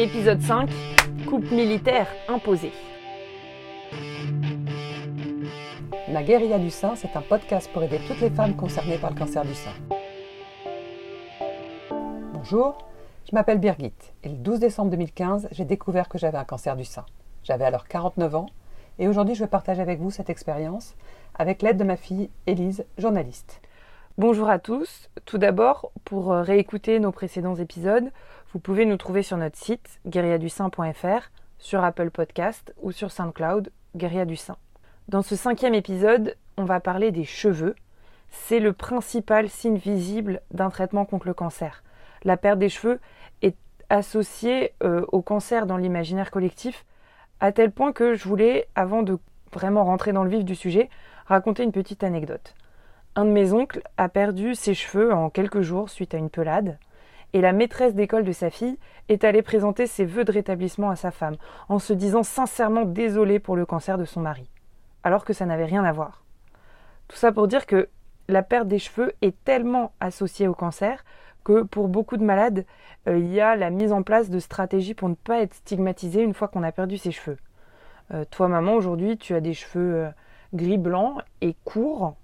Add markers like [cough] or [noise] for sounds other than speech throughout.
Épisode 5 Coupe militaire imposée. La guérilla du sein, c'est un podcast pour aider toutes les femmes concernées par le cancer du sein. Bonjour, je m'appelle Birgit et le 12 décembre 2015, j'ai découvert que j'avais un cancer du sein. J'avais alors 49 ans et aujourd'hui je vais partager avec vous cette expérience avec l'aide de ma fille Élise, journaliste. Bonjour à tous. Tout d'abord, pour euh, réécouter nos précédents épisodes, vous pouvez nous trouver sur notre site guerriadusain.fr, sur Apple Podcast ou sur SoundCloud Sein. Dans ce cinquième épisode, on va parler des cheveux. C'est le principal signe visible d'un traitement contre le cancer. La perte des cheveux est associée euh, au cancer dans l'imaginaire collectif, à tel point que je voulais, avant de vraiment rentrer dans le vif du sujet, raconter une petite anecdote. Un de mes oncles a perdu ses cheveux en quelques jours suite à une pelade, et la maîtresse d'école de sa fille est allée présenter ses vœux de rétablissement à sa femme, en se disant sincèrement désolée pour le cancer de son mari, alors que ça n'avait rien à voir. Tout ça pour dire que la perte des cheveux est tellement associée au cancer que pour beaucoup de malades, euh, il y a la mise en place de stratégies pour ne pas être stigmatisé une fois qu'on a perdu ses cheveux. Euh, toi, maman, aujourd'hui, tu as des cheveux euh, gris blanc et courts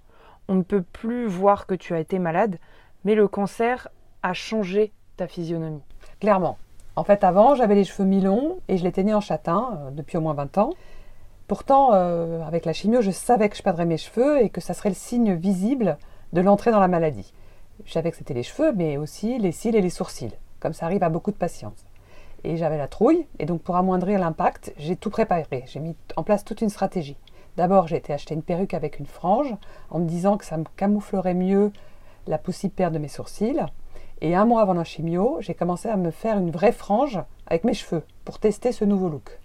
on ne peut plus voir que tu as été malade, mais le cancer a changé ta physionomie. Clairement. En fait, avant, j'avais les cheveux mi-longs et je les teignais en châtain euh, depuis au moins 20 ans. Pourtant, euh, avec la chimio, je savais que je perdrais mes cheveux et que ça serait le signe visible de l'entrée dans la maladie. Je savais que c'était les cheveux, mais aussi les cils et les sourcils, comme ça arrive à beaucoup de patients. Et j'avais la trouille, et donc pour amoindrir l'impact, j'ai tout préparé. J'ai mis en place toute une stratégie. D'abord, j'ai été acheter une perruque avec une frange en me disant que ça me camouflerait mieux la perte de mes sourcils. Et un mois avant la chimio, j'ai commencé à me faire une vraie frange avec mes cheveux pour tester ce nouveau look.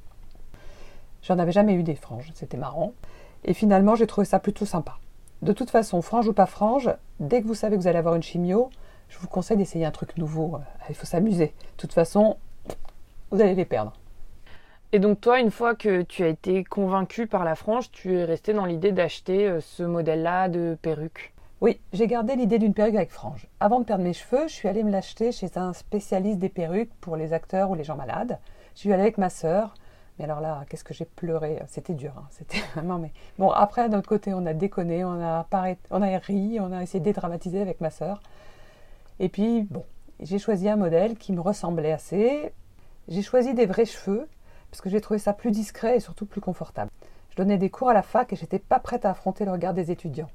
J'en avais jamais eu des franges, c'était marrant. Et finalement, j'ai trouvé ça plutôt sympa. De toute façon, frange ou pas frange, dès que vous savez que vous allez avoir une chimio, je vous conseille d'essayer un truc nouveau. Il faut s'amuser. De toute façon, vous allez les perdre. Et donc toi, une fois que tu as été convaincu par la frange, tu es resté dans l'idée d'acheter euh, ce modèle-là de perruque? Oui, j'ai gardé l'idée d'une perruque avec frange. Avant de perdre mes cheveux, je suis allée me l'acheter chez un spécialiste des perruques pour les acteurs ou les gens malades. Je suis allée avec ma sœur. Mais alors là, qu'est-ce que j'ai pleuré C'était dur, hein. c'était [laughs] vraiment. Mais bon, après, d'un autre côté, on a déconné, on a, on a ri, on a essayé de dédramatiser avec ma sœur. Et puis, bon, j'ai choisi un modèle qui me ressemblait assez. J'ai choisi des vrais cheveux parce que j'ai trouvé ça plus discret et surtout plus confortable. Je donnais des cours à la fac et j'étais pas prête à affronter le regard des étudiants.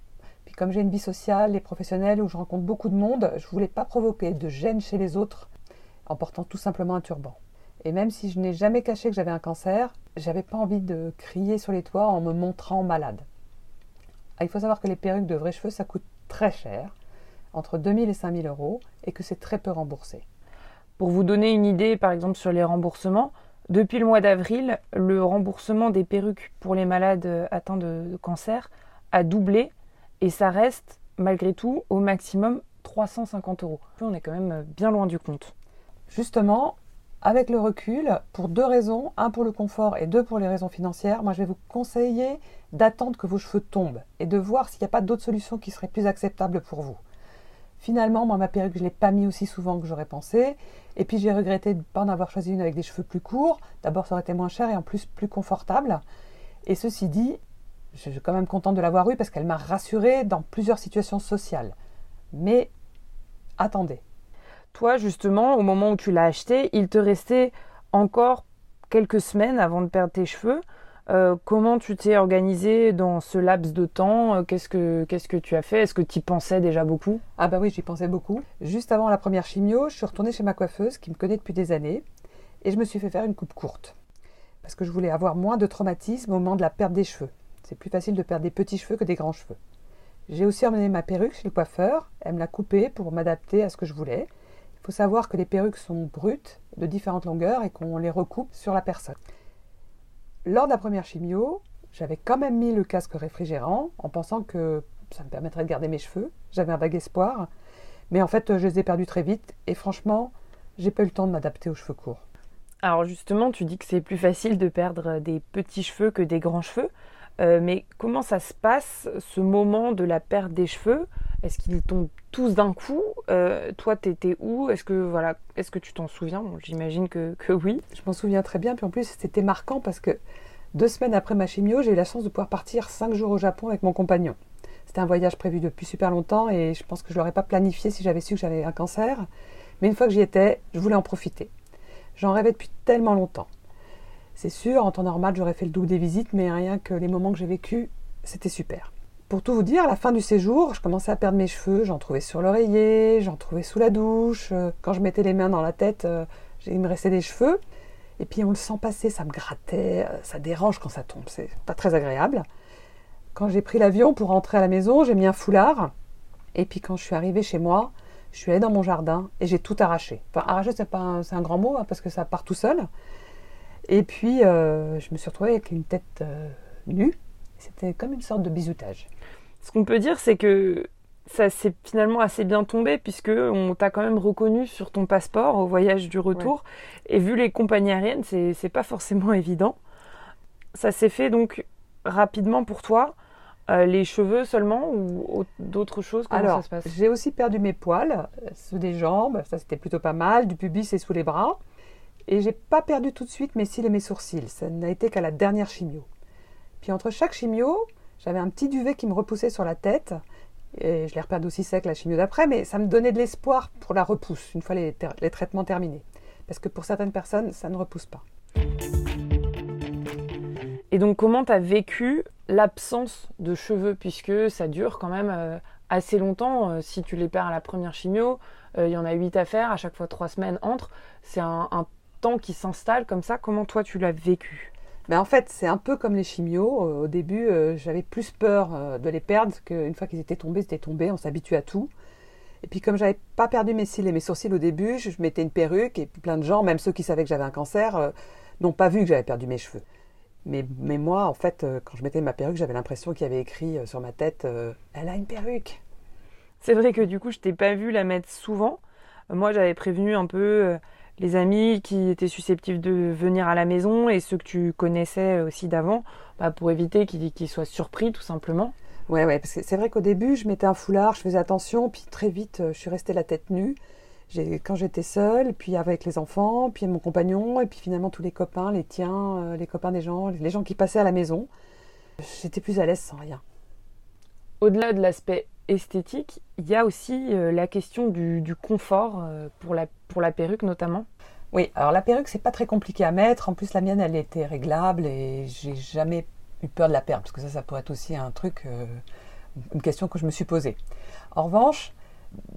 Comme j'ai une vie sociale et professionnelle où je rencontre beaucoup de monde, je voulais pas provoquer de gêne chez les autres en portant tout simplement un turban. Et même si je n'ai jamais caché que j'avais un cancer, j'avais pas envie de crier sur les toits en me montrant malade. Ah, il faut savoir que les perruques de vrais cheveux, ça coûte très cher, entre 2000 et 5000 euros, et que c'est très peu remboursé. Pour vous donner une idée, par exemple, sur les remboursements, depuis le mois d'avril, le remboursement des perruques pour les malades atteints de cancer a doublé et ça reste malgré tout au maximum 350 euros. On est quand même bien loin du compte. Justement, avec le recul, pour deux raisons, un pour le confort et deux pour les raisons financières, moi je vais vous conseiller d'attendre que vos cheveux tombent et de voir s'il n'y a pas d'autres solutions qui seraient plus acceptables pour vous. Finalement, moi, ma perruque, je ne l'ai pas mis aussi souvent que j'aurais pensé. Et puis, j'ai regretté de ne pas en avoir choisi une avec des cheveux plus courts. D'abord, ça aurait été moins cher et en plus plus confortable. Et ceci dit, je suis quand même contente de l'avoir eue parce qu'elle m'a rassurée dans plusieurs situations sociales. Mais attendez. Toi, justement, au moment où tu l'as acheté, il te restait encore quelques semaines avant de perdre tes cheveux. Euh, comment tu t'es organisé dans ce laps de temps? Qu'est-ce que, qu'est-ce que tu as fait? Est-ce que tu y pensais déjà beaucoup? Ah bah oui, j'y pensais beaucoup. Juste avant la première chimio, je suis retournée chez ma coiffeuse qui me connaît depuis des années et je me suis fait faire une coupe courte. Parce que je voulais avoir moins de traumatisme au moment de la perte des cheveux. C'est plus facile de perdre des petits cheveux que des grands cheveux. J'ai aussi emmené ma perruque chez le coiffeur. Elle me l'a coupée pour m'adapter à ce que je voulais. Il faut savoir que les perruques sont brutes, de différentes longueurs et qu'on les recoupe sur la personne. Lors de la première chimio, j'avais quand même mis le casque réfrigérant en pensant que ça me permettrait de garder mes cheveux. J'avais un vague espoir. Mais en fait, je les ai perdus très vite et franchement, j'ai pas eu le temps de m'adapter aux cheveux courts. Alors justement, tu dis que c'est plus facile de perdre des petits cheveux que des grands cheveux. Euh, mais comment ça se passe, ce moment de la perte des cheveux? Est-ce qu'ils tombent tous d'un coup? Euh, Toi, t'étais où? Est-ce que voilà, est-ce que tu t'en souviens? J'imagine que, que, oui. Je m'en souviens très bien. Puis en plus, c'était marquant parce que deux semaines après ma chimio, j'ai eu la chance de pouvoir partir cinq jours au Japon avec mon compagnon. C'était un voyage prévu depuis super longtemps et je pense que je l'aurais pas planifié si j'avais su que j'avais un cancer. Mais une fois que j'y étais, je voulais en profiter. J'en rêvais depuis tellement longtemps. C'est sûr, en temps normal, j'aurais fait le double des visites, mais rien que les moments que j'ai vécus, c'était super. Pour tout vous dire, à la fin du séjour, je commençais à perdre mes cheveux, j'en trouvais sur l'oreiller, j'en trouvais sous la douche. Euh, quand je mettais les mains dans la tête, euh, il me restait des cheveux. Et puis on le sent passer, ça me grattait, euh, ça dérange quand ça tombe, c'est pas très agréable. Quand j'ai pris l'avion pour rentrer à la maison, j'ai mis un foulard. Et puis quand je suis arrivée chez moi, je suis allée dans mon jardin et j'ai tout arraché. Enfin, arracher, c'est pas un, un grand mot hein, parce que ça part tout seul. Et puis je me suis retrouvée avec une tête nue c'était comme une sorte de bisoutage. Ce qu'on peut dire, c'est que ça s'est finalement assez bien tombé puisque on t'a quand même reconnu sur ton passeport au voyage du retour. Et vu les compagnies aériennes, c'est pas forcément [laughs] évident. Ça s'est fait donc rapidement pour toi. Euh, les cheveux seulement ou d'autres choses? Comment Alors, ça se passe? J'ai aussi perdu mes poils euh, sous des jambes, ça c'était plutôt pas mal, du pubis et sous les bras. Et j'ai pas perdu tout de suite mes cils et mes sourcils, ça n'a été qu'à la dernière chimio. Puis entre chaque chimio, j'avais un petit duvet qui me repoussait sur la tête. Et je l'ai reperdu aussi sec la chimio d'après, mais ça me donnait de l'espoir pour la repousse, une fois les, traitements terminés. Parce que pour certaines personnes, ça ne repousse pas. Et donc comment tu as vécu l'absence de cheveux, puisque ça dure quand même euh, assez longtemps. Euh, si tu les perds à la première chimio, euh, il y en a huit à faire, à chaque fois trois semaines entre. C'est un, un temps qui s'installe comme ça. Comment toi tu l'as vécu? Mais en fait, c'est un peu comme les chimios. Au début, euh, j'avais plus peur euh, de les perdre qu'une fois qu'ils étaient tombés, ils étaient tombés, on s'habitue à tout. Et puis comme j'avais pas perdu mes cils et mes sourcils au début, je mettais une perruque et plein de gens, même ceux qui savaient que j'avais un cancer, euh, n'ont pas vu que j'avais perdu mes cheveux. Mais, mais, moi, en fait, quand je mettais ma perruque, j'avais l'impression qu'il y avait écrit sur ma tête Elle a une perruque ». C'est vrai que du coup, je t'ai pas vu la mettre souvent. Moi, j'avais prévenu un peu les amis qui étaient susceptibles de venir à la maison et ceux que tu connaissais aussi d'avant, bah, pour éviter qu'ils soient surpris tout simplement. Ouais, ouais, parce que c'est vrai qu'au début, je mettais un foulard, je faisais attention, puis très vite, euh, je suis restée la tête nue. Quand j'étais seule, puis avec les enfants, puis mon compagnon, et puis finalement tous les copains, les tiens, euh, les copains des gens, les gens qui passaient à la maison, j'étais plus à l'aise sans rien. Au-delà de l'aspect esthétique, il y a aussi euh, la question du, confort euh, pour, la, pour la perruque notamment. Oui, alors la perruque c'est pas très compliqué à mettre. En plus la mienne elle était réglable et j'ai jamais eu peur de la perdre parce que ça ça pourrait être aussi un truc, euh, une question que je me suis posée. En revanche,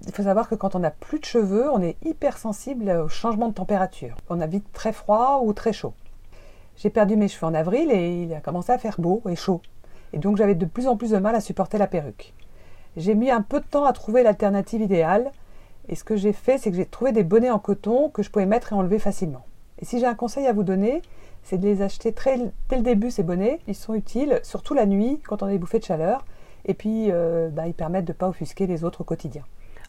il faut savoir que quand on n'a plus de cheveux, on est hyper sensible au changement de température. On a vite très froid ou très chaud. J'ai perdu mes cheveux en avril et il a commencé à faire beau et chaud. Et donc j'avais de plus en plus de mal à supporter la perruque. J'ai mis un peu de temps à trouver l'alternative idéale. Et ce que j'ai fait, c'est que j'ai trouvé des bonnets en coton que je pouvais mettre et enlever facilement. Et si j'ai un conseil à vous donner, c'est de les acheter très, dès le début, ces bonnets. Ils sont utiles, surtout la nuit, quand on a des bouffées de chaleur. Et puis, euh, bah, ils permettent de ne pas offusquer les autres au quotidien.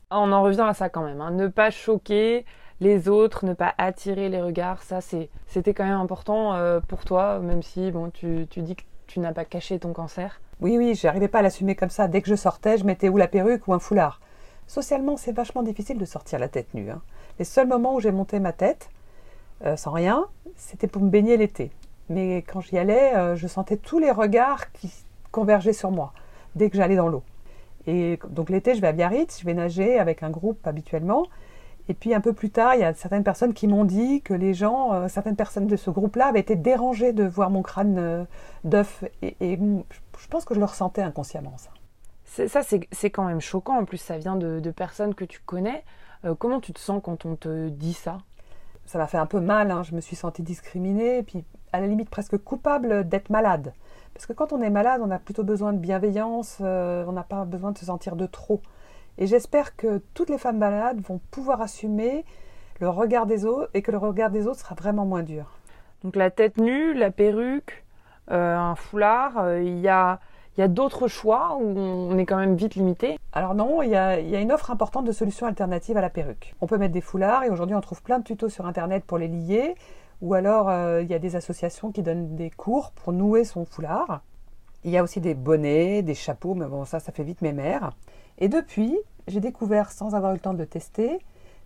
Ah, on en revient à ça quand même. Hein. Ne pas choquer les autres, ne pas attirer les regards. Ça, c'était quand même important euh, pour toi, même si bon, tu, tu dis que tu n'as pas caché ton cancer. Oui, oui, j'arrivais pas à l'assumer comme ça. Dès que je sortais, je mettais ou la perruque ou un foulard. Socialement, c'est vachement difficile de sortir la tête nue. Hein. Les seuls moments où j'ai monté ma tête, euh, sans rien, c'était pour me baigner l'été. Mais quand j'y allais, euh, je sentais tous les regards qui convergeaient sur moi dès que j'allais dans l'eau. Et donc l'été, je vais à Biarritz, je vais nager avec un groupe habituellement. Et puis un peu plus tard, il y a certaines personnes qui m'ont dit que les gens, euh, certaines personnes de ce groupe-là avaient été dérangées de voir mon crâne d'œuf. Et, et, je pense que je le ressentais inconsciemment, ça. Ça, c'est quand même choquant. En plus, ça vient de, personnes que tu connais. Euh, comment tu te sens quand on te dit ça? Ça m'a fait un peu mal. Hein. Je me suis sentie discriminée, puis à la limite presque coupable d'être malade. Parce que quand on est malade, on a plutôt besoin de bienveillance, euh, on n'a pas besoin de se sentir de trop. Et j'espère que toutes les femmes malades vont pouvoir assumer le regard des autres et que le regard des autres sera vraiment moins dur. Donc la tête nue, la perruque, euh, un foulard. Euh, il y a, y a d'autres choix où on est quand même vite limité? Alors non, il y, a, y, a, une offre importante de solutions alternatives à la perruque. On peut mettre des foulards et aujourd'hui on trouve plein de tutos sur Internet pour les lier. Ou alors euh, il y a des associations qui donnent des cours pour nouer son foulard. Il y a aussi des bonnets, des chapeaux, mais bon, ça, ça fait vite mes mères. Et depuis, j'ai découvert, sans avoir eu le temps de le tester,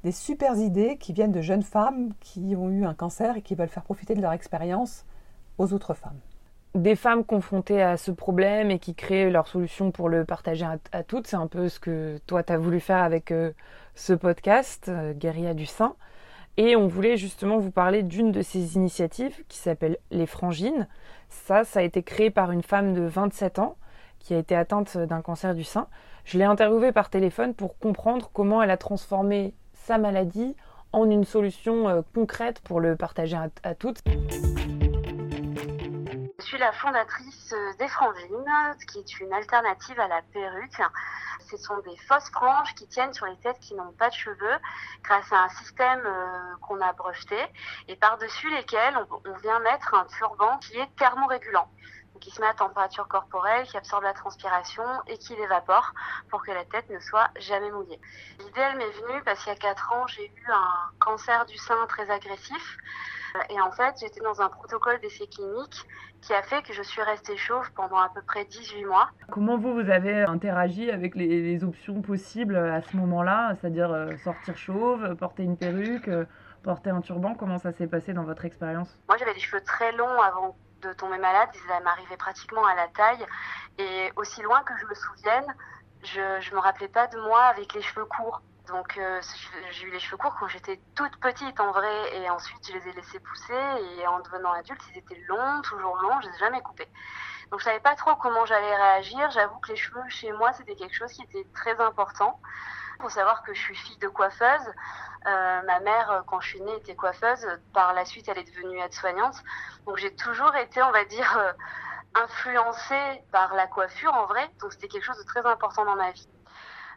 des super idées qui viennent de jeunes femmes qui ont eu un cancer et qui veulent faire profiter de leur expérience aux autres femmes. Des femmes confrontées à ce problème et qui créent leur solution pour le partager à, toutes, c'est un peu ce que toi tu as voulu faire avec euh, ce podcast, euh, Guérilla du sein. Et on voulait justement vous parler d'une de ces initiatives qui s'appelle Les Frangines. Ça, ça a été créé par une femme de 27 ans qui a été atteinte d'un cancer du sein. Je l'ai interviewée par téléphone pour comprendre comment elle a transformé sa maladie en une solution euh, concrète pour le partager à, toutes. Je suis la fondatrice euh, des Frangines, qui est une alternative à la perruque. Ce sont des fausses franges qui tiennent sur les têtes qui n'ont pas de cheveux grâce à un système euh, qu'on a breveté et par-dessus lesquels on, vient mettre un turban qui est thermorégulant qui se met à température corporelle, qui absorbe la transpiration et qui l'évapore pour que la tête ne soit jamais mouillée. L'idée, elle m'est venue parce qu'il y a 4 ans, j'ai eu un cancer du sein très agressif. Et en fait, j'étais dans un protocole d'essai clinique qui a fait que je suis restée chauve pendant à peu près 18 mois. Comment vous, vous avez interagi avec les, options possibles à ce moment-là, c'est-à-dire euh, sortir chauve, porter une perruque, euh, porter un turban? Comment ça s'est passé dans votre expérience? Moi, j'avais des cheveux très longs avant de tomber malade. Ça m'arrivait pratiquement à la taille. Et aussi loin que je me souvienne, je ne me rappelais pas de moi avec les cheveux courts. Donc euh, j'ai eu les cheveux courts quand j'étais toute petite en vrai et ensuite je les ai laissés pousser et en devenant adulte ils étaient longs, toujours longs, je les ai jamais coupés. Donc je savais pas trop comment j'allais réagir. J'avoue que les cheveux chez moi c'était quelque chose qui était très important. Faut savoir que je suis fille de coiffeuse. Euh, ma mère, quand je suis née, était coiffeuse. Par la suite, elle est devenue aide-soignante. Donc j'ai toujours été, on va dire, euh, influencée par la coiffure en vrai. Donc c'était quelque chose de très important dans ma vie.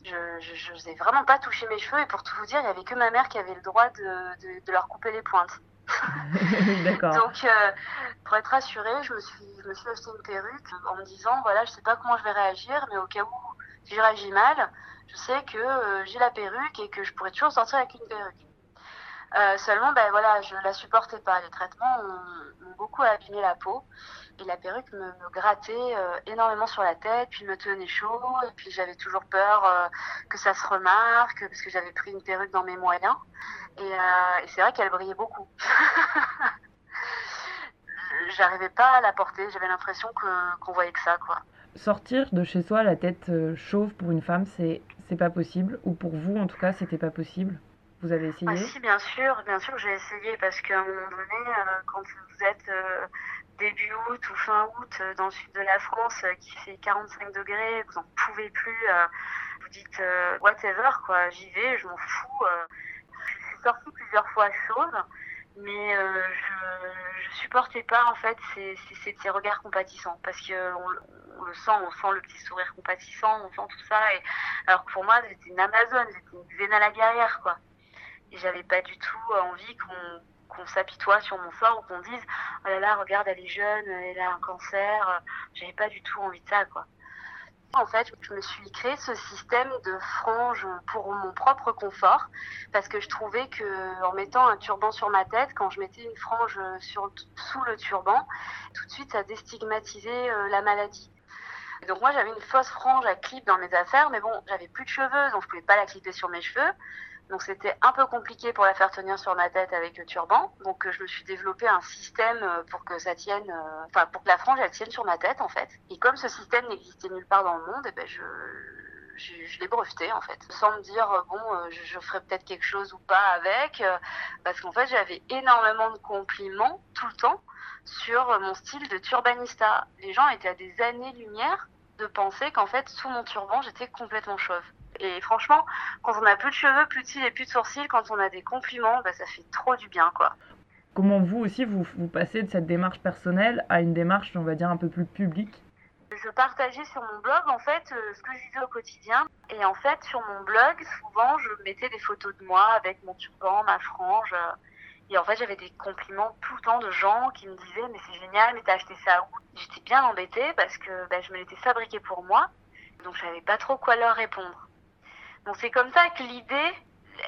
Je n'osais vraiment pas toucher mes cheveux et pour tout vous dire, il n'y avait que ma mère qui avait le droit de, de, leur couper les pointes. [laughs] Donc, euh, pour être rassurée, je me suis, je me suis acheté une perruque en me disant voilà, je sais pas comment je vais réagir, mais au cas où si je réagis mal, je sais que euh, j'ai la perruque et que je pourrais toujours sortir avec une perruque. Euh, seulement, ben voilà, je la supportais pas. Les traitements ont, beaucoup abîmé la peau et la perruque me, grattait euh, énormément sur la tête, puis me tenait chaud et puis j'avais toujours peur que ça se remarque parce que j'avais pris une perruque dans mes moyens et, c'est vrai qu'elle brillait beaucoup. [laughs] J'arrivais pas à la porter, j'avais l'impression qu'on voyait que ça, quoi sortir de chez soi la tête euh, chauve pour une femme, c'est c'est pas possible ou pour vous en tout cas, c'était pas possible. Vous avez essayé ah, Si, bien sûr, bien sûr, j'ai essayé parce qu'à un moment donné, euh, quand vous êtes euh, début août ou fin août dans le sud de la France qui fait 45 degrés, vous en pouvez plus, vous dites whatever quoi, j'y vais, je m'en fous. je suis sortie plusieurs fois chauve mais euh, je, je supportais pas en fait ces, ces, ces regards compatissants parce que on, le sent, on sent le petit sourire compatissant, on sent tout ça. Et alors que pour moi, j'étais une Amazone, j'étais une Xena la guerrière quoi. Et j'avais pas du tout envie qu'on qu'on s'apitoie sur mon sort ou qu'on dise oh là là regarde elle est jeune, elle a un cancer. J'avais pas du tout envie de ça quoi. En fait, je me suis créé ce système de franges pour mon propre confort parce que je trouvais que en mettant un turban sur ma tête, quand je mettais une frange sur, sous le turban, tout de suite ça déstigmatisait euh, la maladie. donc moi j'avais une fausse frange à clip dans mes affaires, mais bon, j'avais plus de cheveux, donc je pouvais pas la clipper sur mes cheveux. Donc c'était un peu compliqué pour la faire tenir sur ma tête avec le turban. Donc euh, je me suis développé un système euh, pour que ça tienne, euh, enfin pour que la frange elle tienne sur ma tête en fait. Et comme ce système n'existait nulle part dans le monde, eh ben je je, l'ai breveté en fait, sans me dire bon je, je ferai peut-être quelque chose ou pas avec, parce qu'en fait j'avais énormément de compliments tout le temps sur mon style de turbanista. Les gens étaient à des années-lumière de penser qu'en fait sous mon turban j'étais complètement chauve. Et franchement, quand on a plus de cheveux, plus de cils et plus de sourcils, quand on a des compliments, bah, ça fait trop du bien, quoi. Comment vous aussi, vous, vous passez de cette démarche personnelle à une démarche, on va dire, un peu plus publique? Je partageais sur mon blog en fait euh, ce que je vivais au quotidien. Et en fait sur mon blog souvent je mettais des photos de moi avec mon turban, ma frange euh, et en fait j'avais des compliments tout le temps de gens qui me disaient mais c'est génial mais t'as acheté ça où? J'étais bien embêtée parce que bah, je me l'étais fabriqué pour moi. Donc je savais pas trop quoi leur répondre. Donc c'est comme ça que l'idée,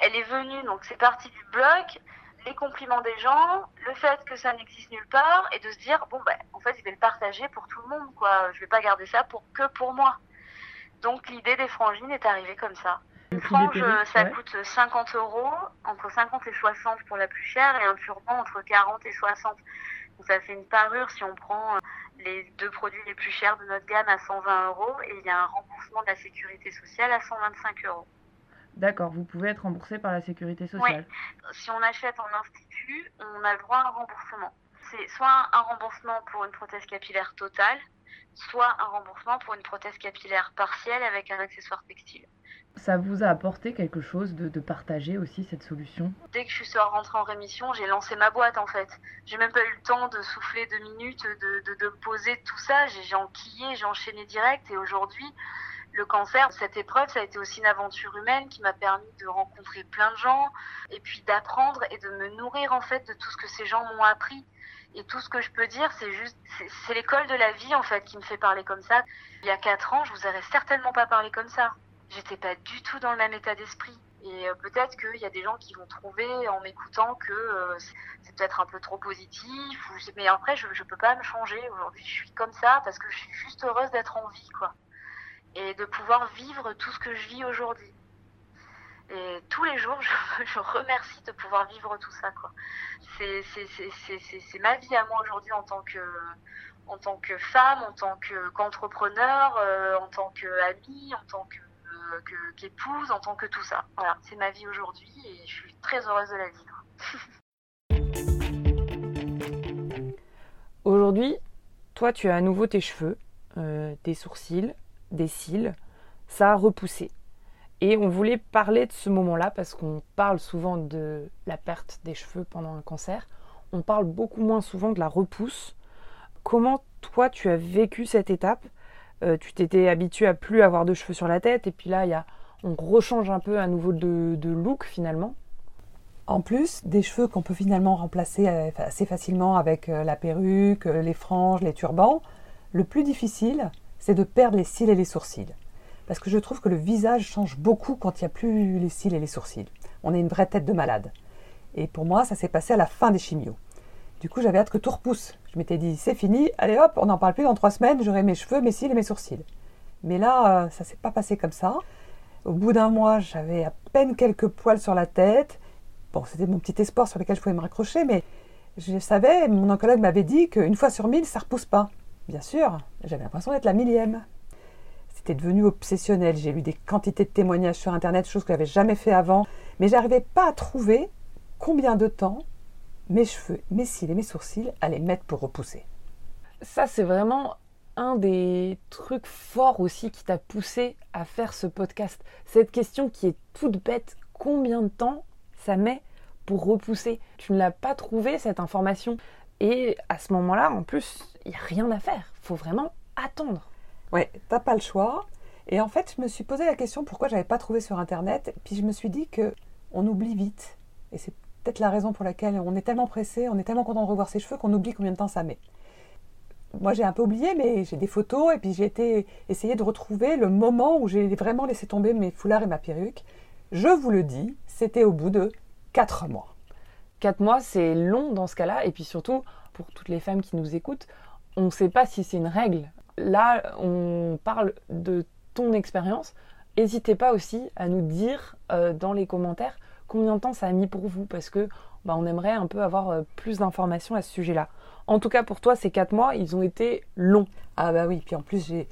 elle est venue. Donc c'est parti du blog. les compliments des gens, le fait que ça n'existe nulle part, et de se dire bon ben en fait je vais le partager pour tout le monde quoi. Je vais pas garder ça pour que pour moi. Donc l'idée des frangines est arrivée comme ça. Une frange, ça coûte 50 euros, entre 50 et 60 pour la plus chère, et un turban entre 40 et 60. Donc ça fait une parure si on prend euh, les deux produits les plus chers de notre gamme à 120 euros, et il y a un remboursement de la sécurité sociale à 125 euros. D'accord, vous pouvez être remboursé par la sécurité sociale. Oui. Si on achète en institut, on a le droit à un remboursement. C'est soit un remboursement pour une prothèse capillaire totale, soit un remboursement pour une prothèse capillaire partielle avec un accessoire textile. Ça vous a apporté quelque chose de, partager aussi cette solution Dès que je suis rentrée en rémission, j'ai lancé ma boîte en fait. J'ai même pas eu le temps de souffler deux minutes, de, de, poser tout ça. J'ai enquillé, j'ai enchaîné direct et aujourd'hui, le cancer, cette épreuve, ça a été aussi une aventure humaine qui m'a permis de rencontrer plein de gens et puis d'apprendre et de me nourrir en fait de tout ce que ces gens m'ont appris. Et tout ce que je peux dire, c'est juste, c'est l'école de la vie en fait qui me fait parler comme ça. Il y a quatre ans, je vous aurais certainement pas parlé comme ça. J'étais pas du tout dans le même état d'esprit. Et euh, peut-être qu'il y a des gens qui vont trouver en m'écoutant que euh, c'est peut-être un peu trop positif. Mais après, je ne peux pas me changer. Aujourd'hui, je suis comme ça parce que je suis juste heureuse d'être en vie, quoi. Et de pouvoir vivre tout ce que je vis aujourd'hui. Et tous les jours, [laughs] je, remercie de pouvoir vivre tout ça. Quoi. C'est, c'est, ma vie à moi aujourd'hui en tant que en tant que femme, en tant qu'entrepreneur, euh, en tant qu'amie, en tant que, qu'épouse, en tant que tout ça. Voilà, c'est ma vie aujourd'hui et je suis très heureuse de la vivre. [laughs] aujourd'hui, toi, tu as à nouveau tes cheveux, euh, tes sourcils, des cils. Ça a repoussé. Et on voulait parler de ce moment-là parce qu'on parle souvent de la perte des cheveux pendant un cancer. On parle beaucoup moins souvent de la repousse. Comment toi tu as vécu cette étape euh, Tu t'étais habitué à plus avoir de cheveux sur la tête et puis là y a, on rechange un peu à nouveau de, de look finalement. En plus des cheveux qu'on peut finalement remplacer euh, assez facilement avec euh, la perruque, les franges, les turbans, le plus difficile c'est de perdre les cils et les sourcils parce que je trouve que le visage change beaucoup quand il n'y a plus les cils et les sourcils. On est une vraie tête de malade. Et pour moi, ça s'est passé à la fin des chimios. Du coup, j'avais hâte que tout repousse. Je m'étais dit, c'est fini, allez hop, on n'en parle plus dans trois semaines, j'aurai mes cheveux, mes cils et mes sourcils. Mais là, euh, ça s'est pas passé comme ça. Au bout d'un mois, j'avais à peine quelques poils sur la tête. Bon, c'était mon petit espoir sur lequel je pouvais me raccrocher, mais je savais, mon oncologue m'avait dit qu'une fois sur mille, ça repousse pas. Bien sûr, j'avais l'impression d'être la millième devenu obsessionnel. J'ai lu des quantités de témoignages sur Internet, chose que je n'avais jamais fait avant. Mais j'arrivais pas à trouver combien de temps mes cheveux, mes cils et mes sourcils allaient mettre pour repousser. Ça, c'est vraiment un des trucs forts aussi qui t'a poussé à faire ce podcast. Cette question qui est toute bête, combien de temps ça met pour repousser? Tu ne l'as pas trouvé cette information? Et à ce moment-là, en plus, il n'y a rien à faire. Il faut vraiment attendre. Ouais, t'as pas le choix. Et en fait, je me suis posé la question pourquoi j'avais pas trouvé sur internet. Puis je me suis dit que on oublie vite. Et c'est peut-être la raison pour laquelle on est tellement pressé, on est tellement content de revoir ses cheveux qu'on oublie combien de temps ça met. Moi, j'ai un peu oublié, mais j'ai des photos et puis j'ai été essayer de retrouver le moment où j'ai vraiment laissé tomber mes foulards et ma perruque. Je vous le dis, c'était au bout de 4 mois. 4 mois, c'est long dans ce cas-là. Et puis surtout, pour toutes les femmes qui nous écoutent, on ne sait pas si c'est une règle là, on parle de ton expérience. N'hésitez pas aussi à nous dire euh, dans les commentaires combien de temps ça a mis pour vous, parce que bah, on aimerait un peu avoir euh, plus d'informations à ce sujet-là. En tout cas, pour toi, ces quatre mois, ils ont été longs. Ah bah oui, puis en plus, j'ai,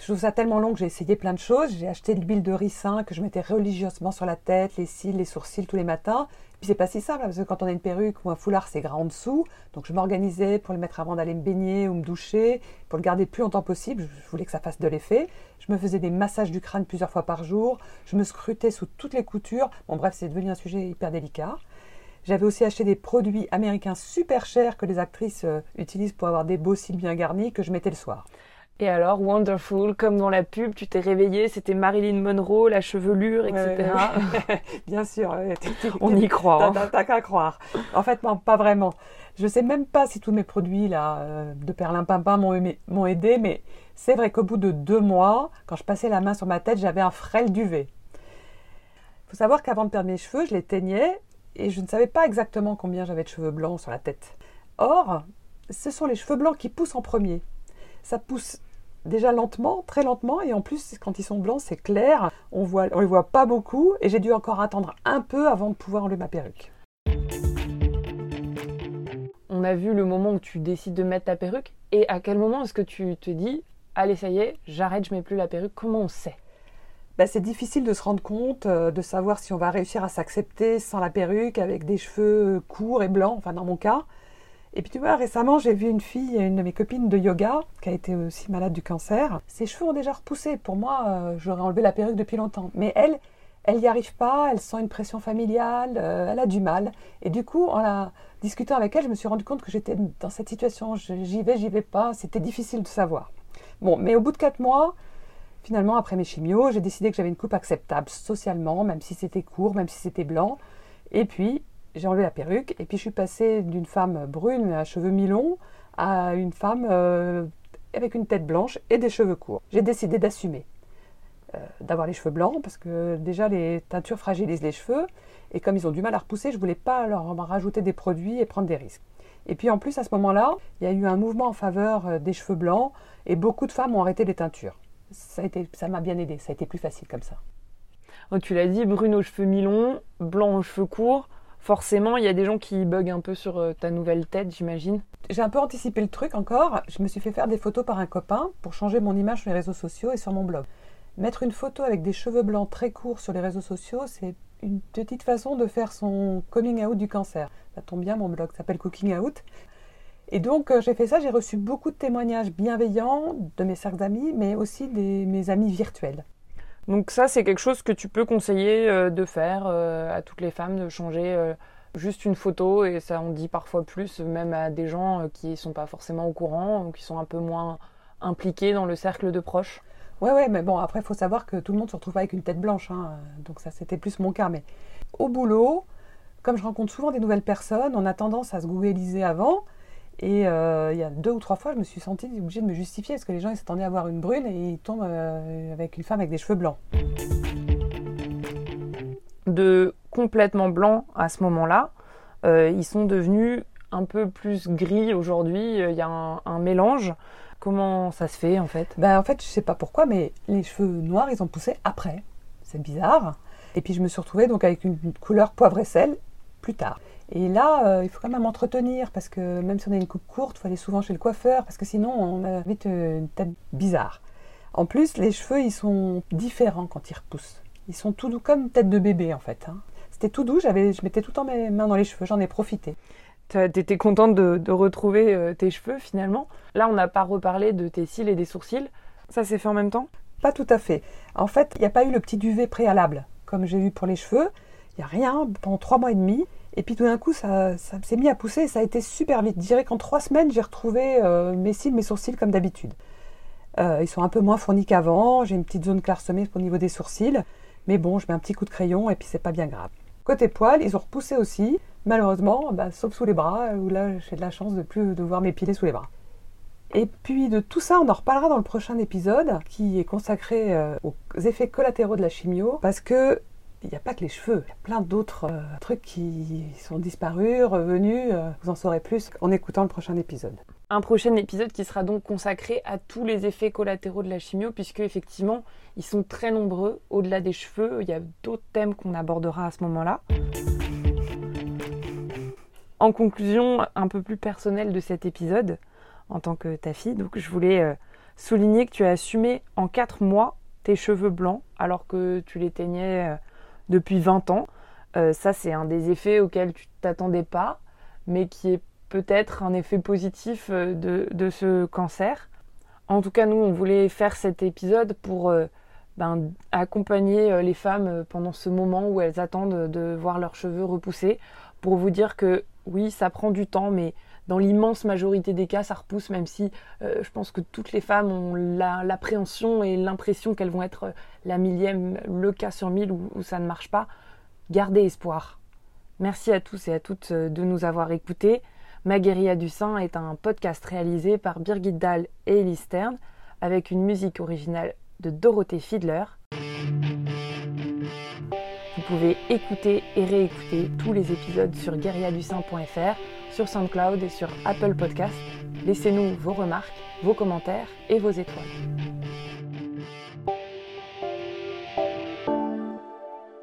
je trouve ça tellement long que j'ai essayé plein de choses. J'ai acheté de l'huile de ricin que je mettais religieusement sur la tête, les cils, les sourcils tous les matins. Puis c'est pas si simple, parce que quand on a une perruque ou un foulard, c'est grand en dessous. Donc je m'organisais pour le mettre avant d'aller me baigner ou me doucher, pour le garder le plus longtemps possible. Je voulais que ça fasse de l'effet. Je me faisais des massages du crâne plusieurs fois par jour. Je me scrutais sous toutes les coutures. Bon bref, c'est devenu un sujet hyper délicat. J'avais aussi acheté des produits américains super chers que les actrices euh, utilisent pour avoir des beaux cils bien garnis que je mettais le soir. Et alors, Wonderful, comme dans la pub, tu t'es réveillée, c'était Marilyn Monroe, la chevelure, etc. [laughs] [laughs] Bien sûr. On y croit. Hein. T'as qu'à croire. En fait, non, pas vraiment. Je sais même pas si tous mes produits là, euh, de perlimpinpin m'ont aidé, mais c'est vrai qu'au bout de deux mois, quand je passais la main sur ma tête, j'avais un frêle duvet. Il faut savoir qu'avant de perdre mes cheveux, je les teignais et je ne savais pas exactement combien j'avais de cheveux blancs sur la tête. Or, ce sont les cheveux blancs qui poussent en premier. Ça pousse déjà lentement, très lentement, et en plus, quand ils sont blancs, c'est clair, on voit, on les voit pas beaucoup, et j'ai dû encore attendre un peu avant de pouvoir enlever ma perruque. On a vu le moment où tu décides de mettre ta perruque, et à quel moment est-ce que tu te dis, allez, ça y est, j'arrête, je mets plus la perruque Comment on sait? Bah, c'est difficile de se rendre compte, euh, de savoir si on va réussir à s'accepter sans la perruque, avec des cheveux courts et blancs, enfin dans mon cas. Et puis tu vois, récemment, j'ai vu une fille, une de mes copines de yoga, qui a été aussi malade du cancer. Ses cheveux ont déjà repoussé. Pour moi, euh, j'aurais enlevé la perruque depuis longtemps. Mais elle, elle n'y arrive pas, elle sent une pression familiale, euh, elle a du mal. Et du coup, en la discutant avec elle, je me suis rendu compte que j'étais dans cette situation. J'y vais, j'y vais pas. C'était difficile de savoir. Bon, mais au bout de quatre mois, finalement, après mes chimios, j'ai décidé que j'avais une coupe acceptable socialement, même si c'était court, même si c'était blanc. Et puis, j'ai enlevé la perruque et puis je suis passée d'une femme brune à cheveux mi-longs à une femme euh, avec une tête blanche et des cheveux courts. J'ai décidé d'assumer, euh, d'avoir les cheveux blancs parce que déjà les teintures fragilisent les cheveux et comme ils ont du mal à repousser, je voulais pas leur rajouter des produits et prendre des risques. Et puis en plus à ce moment-là, il y a eu un mouvement en faveur euh, des cheveux blancs et beaucoup de femmes ont arrêté les teintures. Ça ça m'a bien aidé, ça a été plus facile comme ça. Oh, tu l'as dit, brune aux cheveux mi-longs, blanc aux cheveux courts forcément, il y a des gens qui bug un peu sur euh, ta nouvelle tête, j'imagine. J'ai un peu anticipé le truc encore. Je me suis fait faire des photos par un copain pour changer mon image sur les réseaux sociaux et sur mon blog. Mettre une photo avec des cheveux blancs très courts sur les réseaux sociaux, c'est une petite façon de faire son coming out du cancer. Ça tombe bien, mon blog s'appelle Cooking Out. Et donc, euh, j'ai fait ça, j'ai reçu beaucoup de témoignages bienveillants de mes cercles d'amis, mais aussi de mes amis virtuels. Donc ça, c'est quelque chose que tu peux conseiller euh, de faire euh, à toutes les femmes, de changer euh, juste une photo, et ça on dit parfois plus, même à des gens qui ne sont pas forcément au courant, ou qui sont un peu moins impliqués dans le cercle de proches. Ouais, ouais, mais bon, après, il faut savoir que tout le monde se retrouve avec une tête blanche, hein, donc ça, c'était plus mon cas. Mais au boulot, comme je rencontre souvent des nouvelles personnes, on a tendance à se googliser avant, et euh, il y a deux ou trois fois, je me suis sentie obligée de me justifier parce que les gens s'attendaient à voir une brune et ils tombent euh, avec une femme avec des cheveux blancs. De complètement blanc à ce moment-là, euh, ils sont devenus un peu plus gris aujourd'hui. Il y a un, mélange. Comment ça se fait en fait? Ben, En fait, je sais pas pourquoi, mais les cheveux noirs, ils ont poussé après. C'est bizarre. Et puis je me suis retrouvée donc avec une couleur poivre et sel plus tard. Et là, euh, il faut quand même entretenir parce que même si on a une coupe courte, il faut aller souvent chez le coiffeur parce que sinon on a vite euh, une tête bizarre. En plus, les cheveux, ils sont différents quand ils repoussent. Ils sont tout doux comme une tête de bébé en fait. Hein. C'était tout doux, j'avais, je mettais tout le temps mes mains dans les cheveux, j'en ai profité. T'étais contente de, retrouver euh, tes cheveux finalement? Là, on n'a pas reparlé de tes cils et des sourcils. Ça s'est fait en même temps? Pas tout à fait. En fait, il n'y a pas eu le petit duvet préalable comme j'ai eu pour les cheveux. Il n'y a rien pendant trois mois et demi. Et puis tout d'un coup, ça, s'est mis à pousser et ça a été super vite. Je dirais qu'en trois semaines, j'ai retrouvé euh, mes cils, mes sourcils comme d'habitude. Euh, ils sont un peu moins fournis qu'avant. J'ai une petite zone clairsemée au niveau des sourcils. Mais bon, je mets un petit coup de crayon et puis c'est pas bien grave. Côté poils, ils ont repoussé aussi. Malheureusement, bah, sauf sous les bras, où là j'ai de la chance de plus devoir m'épiler sous les bras. Et puis de tout ça, on en reparlera dans le prochain épisode qui est consacré euh, aux effets collatéraux de la chimio parce que il n'y a pas que les cheveux, il y a plein d'autres euh, trucs qui sont disparus, revenus. Euh, vous en saurez plus en écoutant le prochain épisode. Un prochain épisode qui sera donc consacré à tous les effets collatéraux de la chimio, puisque effectivement, ils sont très nombreux. Au-delà des cheveux, il y a d'autres thèmes qu'on abordera à ce moment-là. En conclusion, un peu plus personnelle de cet épisode, en tant que ta fille, donc je voulais euh, souligner que tu as assumé en 4 mois tes cheveux blancs alors que tu les teignais depuis 20 ans. Euh, ça, c'est un des effets auxquels tu t'attendais pas, mais qui est peut-être un effet positif euh, de, ce cancer. En tout cas, nous, on voulait faire cet épisode pour euh, ben, accompagner les femmes pendant ce moment où elles attendent de voir leurs cheveux repousser, pour vous dire que oui, ça prend du temps, mais dans l'immense majorité des cas, ça repousse, même si euh, je pense que toutes les femmes ont l'appréhension et l'impression qu'elles vont être la millième, le cas sur mille où, ça ne marche pas. Gardez espoir. Merci à tous et à toutes euh, de nous avoir écoutés. Magueria du sein est un podcast réalisé par Birgit Dahl et Elise Stern avec une musique originale de Dorothée Fiedler. Vous pouvez écouter et réécouter tous les épisodes sur guerriadusain.fr, sur SoundCloud et sur Apple Podcast. Laissez-nous vos remarques, vos commentaires et vos étoiles.